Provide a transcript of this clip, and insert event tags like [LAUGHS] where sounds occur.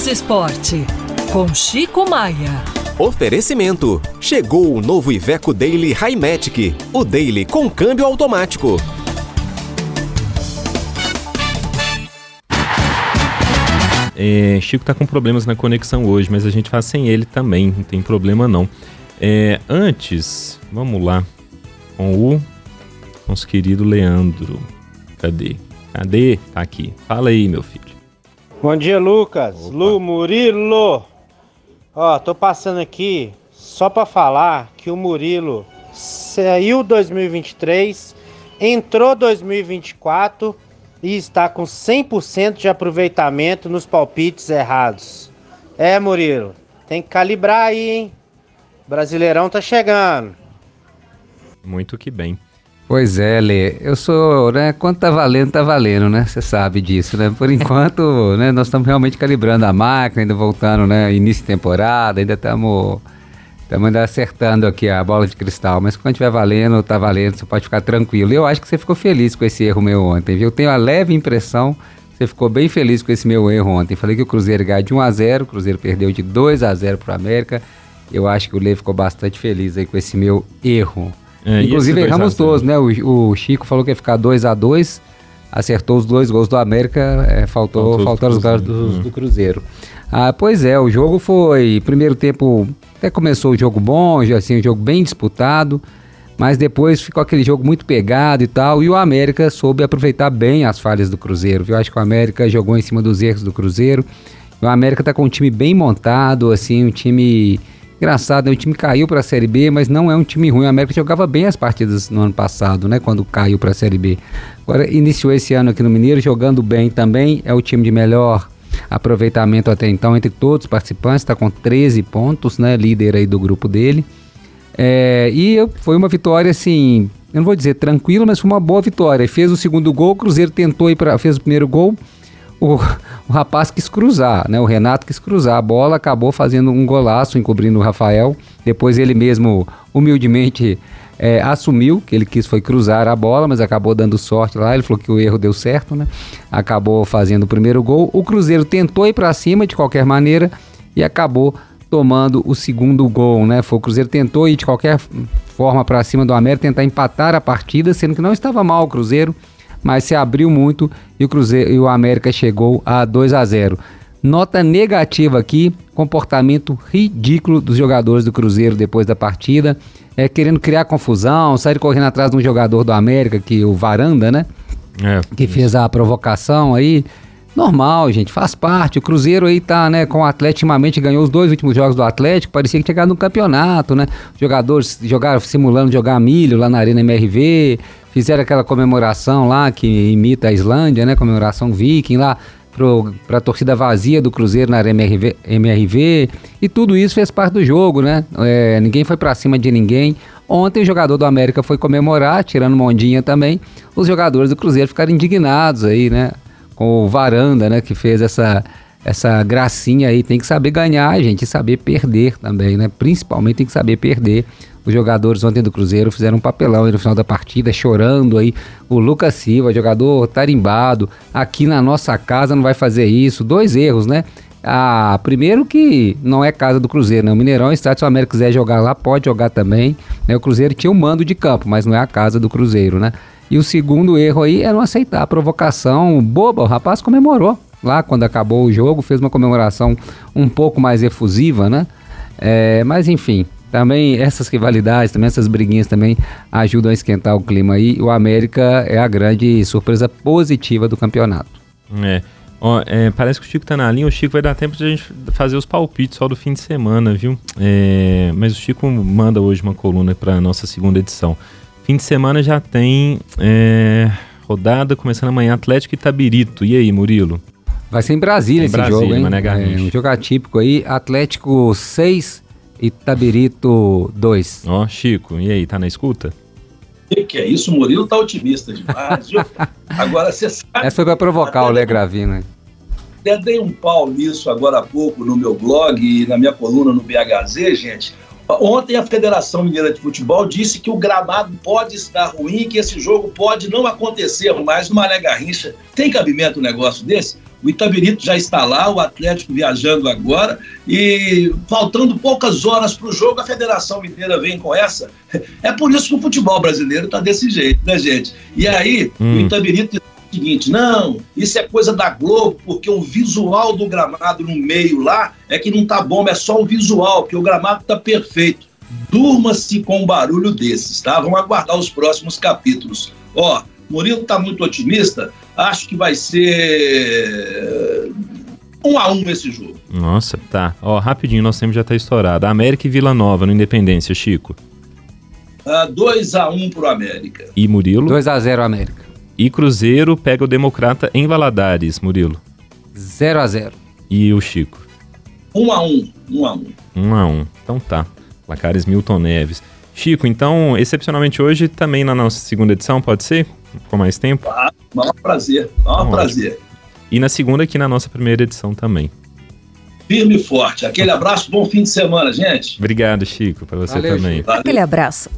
Minas Esporte, com Chico Maia. Oferecimento. Chegou o novo Iveco Daily Highmatic. O Daily com câmbio automático. É, Chico tá com problemas na conexão hoje, mas a gente faz sem ele também, não tem problema não. É, antes, vamos lá com o nosso querido Leandro. Cadê? Cadê? Tá aqui. Fala aí, meu filho. Bom dia, Lucas. Opa. Lu Murilo. Ó, tô passando aqui só para falar que o Murilo saiu 2023, entrou 2024 e está com 100% de aproveitamento nos palpites errados. É, Murilo, tem que calibrar aí, hein? Brasileirão tá chegando. Muito que bem. Pois é, Lê. Eu sou, né? Quanto tá valendo, tá valendo, né? Você sabe disso, né? Por enquanto, [LAUGHS] né? Nós estamos realmente calibrando a máquina, ainda voltando, né? Início de temporada, ainda estamos Estamos ainda acertando aqui a bola de cristal, mas quando estiver valendo, tá valendo, você pode ficar tranquilo. Eu acho que você ficou feliz com esse erro meu ontem, viu? Eu tenho a leve impressão você ficou bem feliz com esse meu erro ontem. Falei que o Cruzeiro ganhou de 1 a 0 o Cruzeiro perdeu de 2 a 0 para o América. Eu acho que o Lê ficou bastante feliz aí com esse meu erro. É, Inclusive erramos todos, né? O, o, Chico falou que ia ficar 2 a 2 acertou os dois gols do América, é, faltou, faltou faltaram os gols do, do Cruzeiro. Ah, pois é, o jogo foi. Primeiro tempo até começou o jogo bom, já assim, um jogo bem disputado, mas depois ficou aquele jogo muito pegado e tal. E o América soube aproveitar bem as falhas do Cruzeiro. Eu acho que o América jogou em cima dos erros do Cruzeiro. O América tá com um time bem montado, assim, um time engraçado, né? o time caiu para a Série B, mas não é um time ruim. O América jogava bem as partidas no ano passado, né, quando caiu para a Série B. Agora iniciou esse ano aqui no Mineiro jogando bem também, é o time de melhor aproveitamento até então entre todos os participantes, está com 13 pontos, né, líder aí do grupo dele. É, e foi uma vitória assim, eu não vou dizer tranquila, mas foi uma boa vitória. Fez o segundo gol, o Cruzeiro tentou ir para fez o primeiro gol. O, [LAUGHS] o, rapaz quis cruzar, né? O Renato quis cruzar a bola, acabou fazendo um golaço, encobrindo o Rafael. Depois ele mesmo humildemente é, assumiu que ele quis foi cruzar a bola, mas acabou dando sorte lá. Ele falou que o erro deu certo, né? Acabou fazendo o primeiro gol. O Cruzeiro tentou ir para cima de qualquer maneira e acabou tomando o segundo gol, né? Foi o Cruzeiro tentou ir de qualquer forma para cima do América, tentar empatar a partida, sendo que não estava mal o Cruzeiro, mas se abriu muito e o Cruzeiro e o América chegou a 2 a 0. Nota negativa aqui, comportamento ridículo dos jogadores do Cruzeiro depois da partida é, querendo criar confusão, sair correndo atrás de um jogador do América, que o Varanda, né? É, que fez a provocação aí. Normal, gente, faz parte. O Cruzeiro aí tá, né, com o Atlético, ultimamente ganhou os dois últimos jogos do Atlético, parecia que tinha ganhado no campeonato, né? Jogadores jogaram, simulando jogar milho lá na Arena MRV, fizeram aquela comemoração lá que imita a Islândia, né? Comemoração viking lá para a torcida vazia do Cruzeiro na MRV, MRV, e tudo isso fez parte do jogo, né? É, ninguém foi para cima de ninguém. Ontem o jogador do América foi comemorar, tirando mondinha também. Os jogadores do Cruzeiro ficaram indignados aí, né? Com o Varanda, né? Que fez essa, essa gracinha aí. Tem que saber ganhar, gente, e saber perder também, né? Principalmente tem que saber perder. Os jogadores ontem do Cruzeiro fizeram um papelão aí no final da partida, chorando aí. O Lucas Silva, jogador tarimbado, aqui na nossa casa não vai fazer isso. Dois erros, né? Ah, primeiro que não é casa do Cruzeiro, né? O Mineirão, estádio, se o América quiser jogar lá, pode jogar também. Né? O Cruzeiro tinha um mando de campo, mas não é a casa do Cruzeiro, né? E o segundo erro aí é não aceitar a provocação boba. O rapaz comemorou lá quando acabou o jogo, fez uma comemoração um pouco mais efusiva, né? É, mas enfim, também essas rivalidades, também essas briguinhas também ajudam a esquentar o clima aí. O América é a grande surpresa positiva do campeonato. É. É, parece que o Chico tá na linha. O Chico vai dar tempo de a gente fazer os palpites só do fim de semana, viu? É, mas o Chico manda hoje uma coluna para nossa segunda edição. Fim de semana já tem é, rodada começando amanhã Atlético e Tabirito. E aí, Murilo? Vai ser em Brasília em esse Brasília, jogo, hein? Mané é, um jogo atípico aí. Atlético 6, Itabirito 2. Ó, oh, Chico, e aí, tá na escuta? Que, que é isso? O Murilo tá otimista demais, viu? [LAUGHS] Agora você sabe. Essa foi pra provocar o Lé Gravino, Até dei um pau nisso agora há pouco no meu blog e na minha coluna no BHZ, gente. Ontem a Federação Mineira de Futebol disse que o gramado pode estar ruim, que esse jogo pode não acontecer mais no Mané Garrincha. Tem cabimento um negócio desse? O Itabirito já está lá, o Atlético viajando agora e faltando poucas horas para o jogo, a Federação Mineira vem com essa. É por isso que o futebol brasileiro está desse jeito, né, gente? E aí, hum. o Itabirito seguinte: não, isso é coisa da Globo, porque o visual do gramado no meio lá é que não tá bom, é só o visual, porque o gramado tá perfeito. Durma-se com um barulho desses, tá? Vamos aguardar os próximos capítulos. Ó, Murilo está muito otimista, acho que vai ser um a um esse jogo. Nossa, tá. Ó, rapidinho, nosso tempo já tá estourado. América e Vila Nova no Independência, Chico. 2 uh, a 1 um pro América. E Murilo? 2 a 0 América. E Cruzeiro pega o Democrata em Valadares, Murilo. 0 a 0. E o Chico? 1 um a 1, 1 um a 1. 1 a 1. Então tá. Placares Milton Neves. Chico, então, excepcionalmente hoje, também na nossa segunda edição, pode ser? Com mais tempo? Ah, maior prazer, maior Ótimo. prazer. E na segunda aqui na nossa primeira edição também. Firme e forte. Aquele abraço, bom fim de semana, gente. Obrigado, Chico, para você Valeu, também. Chico. Aquele abraço.